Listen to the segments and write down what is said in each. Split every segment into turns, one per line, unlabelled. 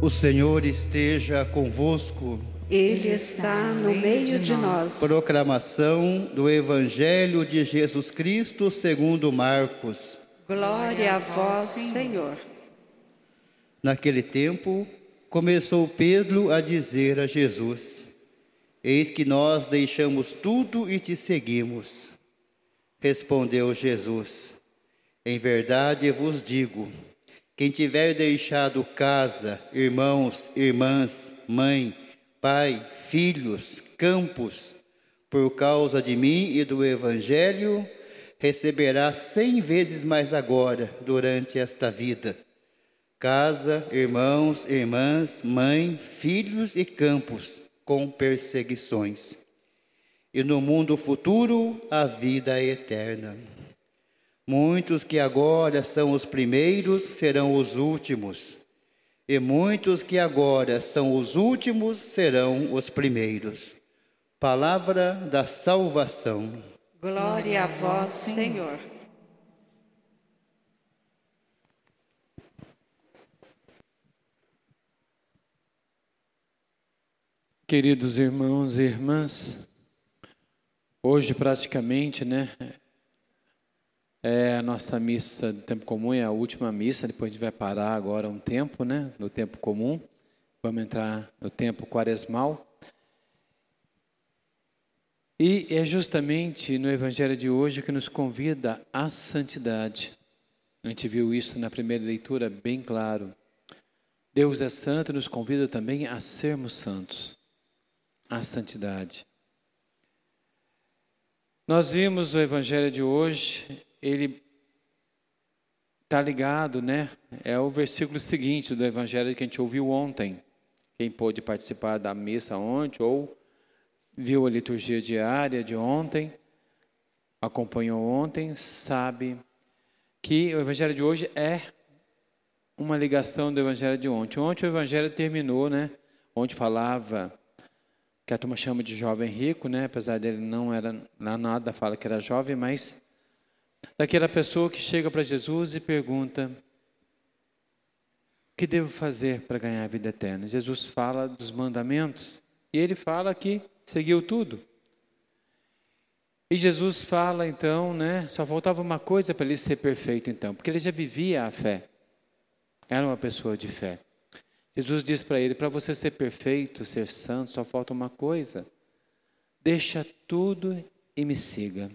O Senhor esteja convosco.
Ele está no meio de nós.
Proclamação do Evangelho de Jesus Cristo segundo Marcos.
Glória a vós, Senhor.
Naquele tempo, começou Pedro a dizer a Jesus: Eis que nós deixamos tudo e te seguimos. Respondeu Jesus: Em verdade vos digo, quem tiver deixado casa, irmãos, irmãs, mãe, pai, filhos, campos, por causa de mim e do Evangelho, receberá cem vezes mais agora, durante esta vida. Casa, irmãos, irmãs, mãe, filhos e campos, com perseguições. E no mundo futuro, a vida eterna. Muitos que agora são os primeiros serão os últimos, e muitos que agora são os últimos serão os primeiros. Palavra da salvação.
Glória a vós, Senhor.
Queridos irmãos e irmãs, hoje praticamente, né, é a nossa missa de tempo comum, é a última missa, depois a gente vai parar agora um tempo, né? No tempo comum. Vamos entrar no tempo quaresmal. E é justamente no Evangelho de hoje que nos convida à santidade. A gente viu isso na primeira leitura bem claro. Deus é santo e nos convida também a sermos santos, à santidade. Nós vimos o Evangelho de hoje ele está ligado, né? É o versículo seguinte do Evangelho que a gente ouviu ontem. Quem pôde participar da missa ontem ou viu a liturgia diária de ontem, acompanhou ontem, sabe que o Evangelho de hoje é uma ligação do Evangelho de ontem. Ontem o Evangelho terminou, né? Ontem falava que a turma chama de jovem rico, né? Apesar dele não era nada fala que era jovem, mas daquela pessoa que chega para Jesus e pergunta: O que devo fazer para ganhar a vida eterna? Jesus fala dos mandamentos e ele fala que seguiu tudo. E Jesus fala então, né? Só faltava uma coisa para ele ser perfeito, então, porque ele já vivia a fé. Era uma pessoa de fé. Jesus diz para ele: para você ser perfeito, ser santo, só falta uma coisa. Deixa tudo e me siga.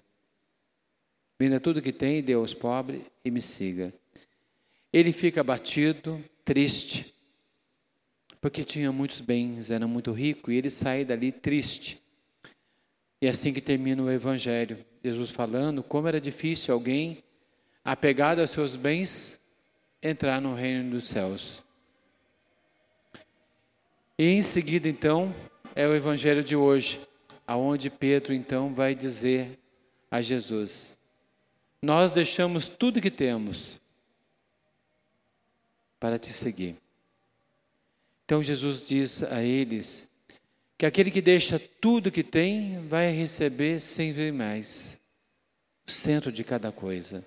Venda tudo que tem, dê aos pobres e me siga. Ele fica abatido, triste, porque tinha muitos bens, era muito rico, e ele sai dali triste. E é assim que termina o Evangelho. Jesus falando como era difícil alguém, apegado aos seus bens, entrar no reino dos céus. E em seguida, então, é o Evangelho de hoje, aonde Pedro, então, vai dizer a Jesus: nós deixamos tudo que temos para te seguir. Então Jesus diz a eles que aquele que deixa tudo que tem vai receber cem vezes mais, o centro de cada coisa.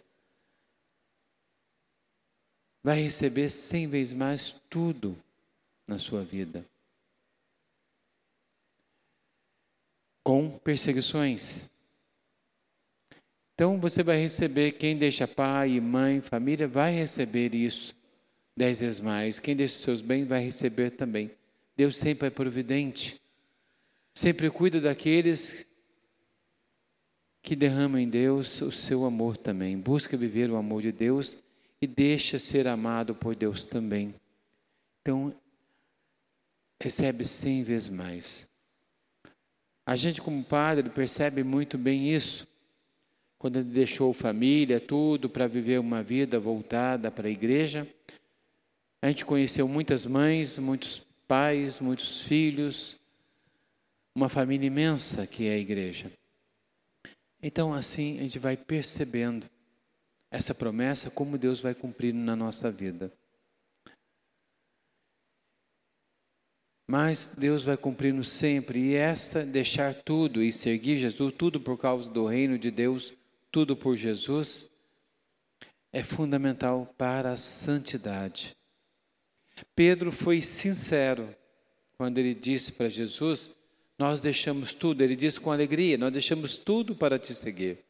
Vai receber cem vezes mais tudo na sua vida. Com perseguições. Então você vai receber, quem deixa pai, mãe, família, vai receber isso dez vezes mais. Quem deixa seus bens vai receber também. Deus sempre é providente, sempre cuida daqueles que derramam em Deus o seu amor também. Busca viver o amor de Deus e deixa ser amado por Deus também. Então, recebe cem vezes mais. A gente, como padre, percebe muito bem isso quando ele deixou família, tudo, para viver uma vida voltada para a igreja. A gente conheceu muitas mães, muitos pais, muitos filhos, uma família imensa que é a igreja. Então, assim, a gente vai percebendo essa promessa, como Deus vai cumprindo na nossa vida. Mas Deus vai cumprindo sempre, e essa, deixar tudo e seguir Jesus, tudo por causa do reino de Deus, tudo por Jesus, é fundamental para a santidade. Pedro foi sincero quando ele disse para Jesus: Nós deixamos tudo. Ele disse com alegria: Nós deixamos tudo para te seguir.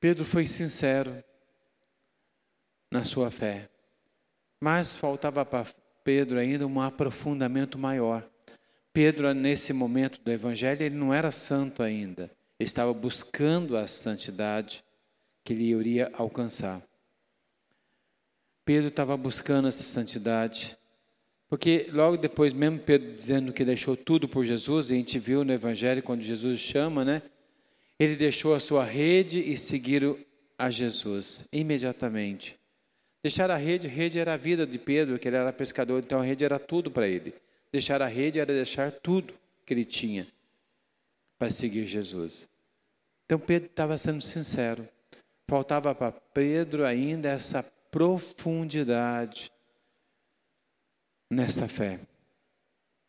Pedro foi sincero na sua fé, mas faltava para Pedro ainda um aprofundamento maior. Pedro, nesse momento do Evangelho, ele não era santo ainda, ele estava buscando a santidade que ele iria alcançar. Pedro estava buscando essa santidade, porque logo depois, mesmo Pedro dizendo que deixou tudo por Jesus, e a gente viu no Evangelho quando Jesus chama, né? Ele deixou a sua rede e seguiu a Jesus imediatamente. Deixar a rede, rede era a vida de Pedro, que ele era pescador, então a rede era tudo para ele. Deixar a rede era deixar tudo que ele tinha para seguir Jesus. Então Pedro estava sendo sincero. Faltava para Pedro ainda essa profundidade nessa fé.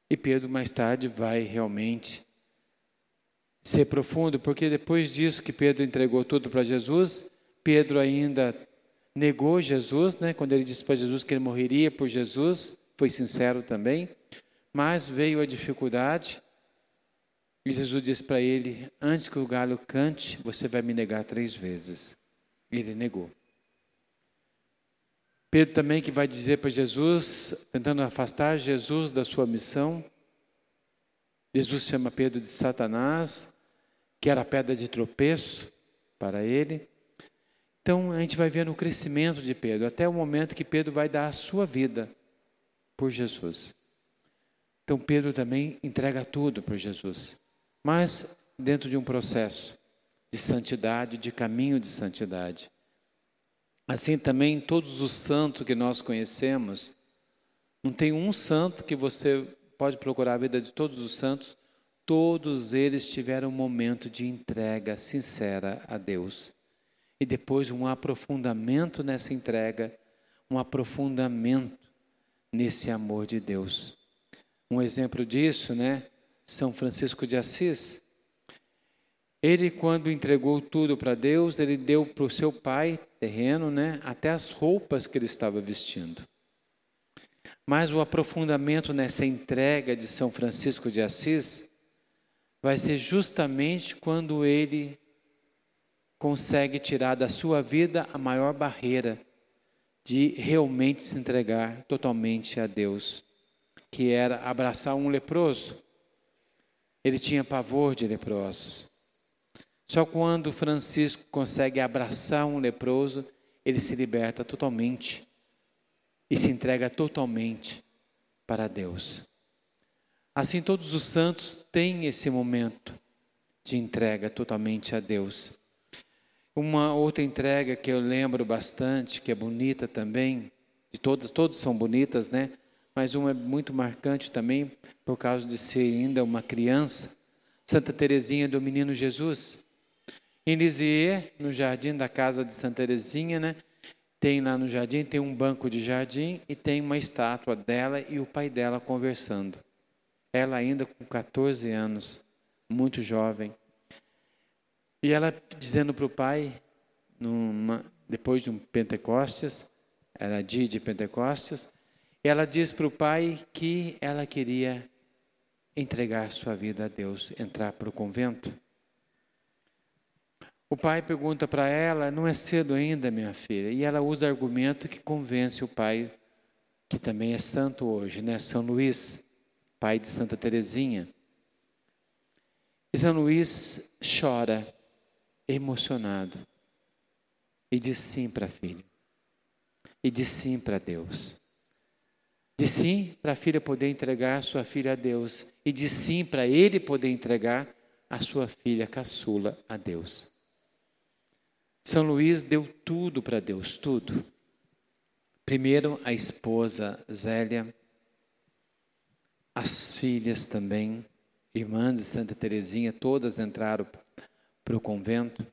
E Pedro mais tarde vai realmente ser profundo, porque depois disso que Pedro entregou tudo para Jesus, Pedro ainda negou Jesus, né? Quando ele disse para Jesus que ele morreria por Jesus, foi sincero também, mas veio a dificuldade. E Jesus disse para ele: Antes que o galo cante, você vai me negar três vezes. Ele negou. Pedro também que vai dizer para Jesus, tentando afastar Jesus da sua missão. Jesus chama Pedro de Satanás, que era a pedra de tropeço para ele. Então a gente vai vendo o crescimento de Pedro, até o momento que Pedro vai dar a sua vida por Jesus. Então Pedro também entrega tudo para Jesus, mas dentro de um processo de santidade, de caminho de santidade. Assim também todos os santos que nós conhecemos, não tem um santo que você pode procurar a vida de todos os santos, todos eles tiveram um momento de entrega sincera a Deus. E depois um aprofundamento nessa entrega, um aprofundamento nesse amor de Deus. Um exemplo disso, né? São Francisco de Assis. Ele, quando entregou tudo para Deus, ele deu para o seu pai terreno, né, até as roupas que ele estava vestindo. Mas o aprofundamento nessa entrega de São Francisco de Assis vai ser justamente quando ele consegue tirar da sua vida a maior barreira de realmente se entregar totalmente a Deus, que era abraçar um leproso. Ele tinha pavor de leprosos. Só quando Francisco consegue abraçar um leproso, ele se liberta totalmente e se entrega totalmente para Deus. Assim, todos os santos têm esse momento de entrega totalmente a Deus. Uma outra entrega que eu lembro bastante, que é bonita também, de todas, todas são bonitas, né? Mas uma é muito marcante também, por causa de ser ainda uma criança, Santa Teresinha do Menino Jesus. Em Lisieux, no jardim da casa de Santa Teresinha, né? Tem lá no jardim, tem um banco de jardim e tem uma estátua dela e o pai dela conversando. Ela ainda com 14 anos, muito jovem. E ela dizendo para o pai, numa, depois de um Pentecostes, era dia de Pentecostes, ela diz para o pai que ela queria entregar sua vida a Deus, entrar para o convento. O pai pergunta para ela: Não é cedo ainda, minha filha? E ela usa argumento que convence o pai, que também é santo hoje, né? São Luís, pai de Santa Teresinha. E São Luís chora, emocionado, e diz sim para a filha, e diz sim para Deus. Diz sim para a filha poder entregar sua filha a Deus, e diz sim para ele poder entregar a sua filha caçula a Deus. São Luís deu tudo para Deus, tudo. Primeiro a esposa Zélia, as filhas também, irmãs de Santa Teresinha, todas entraram para o convento.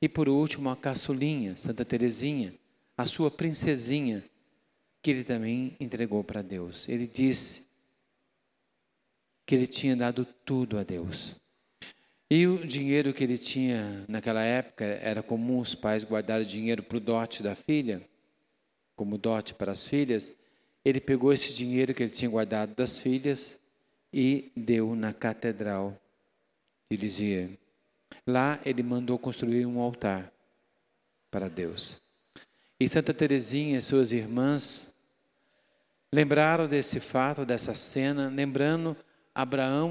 E por último a caçulinha, Santa Teresinha, a sua princesinha, que ele também entregou para Deus. Ele disse que ele tinha dado tudo a Deus. E o dinheiro que ele tinha naquela época, era comum os pais guardarem dinheiro para o dote da filha. como dote para as filhas, ele pegou esse dinheiro que ele tinha guardado das filhas e deu na catedral de Lisieux. Lá ele mandou construir um altar para Deus. E Santa Teresinha e suas irmãs lembraram desse fato, dessa cena, lembrando Abraão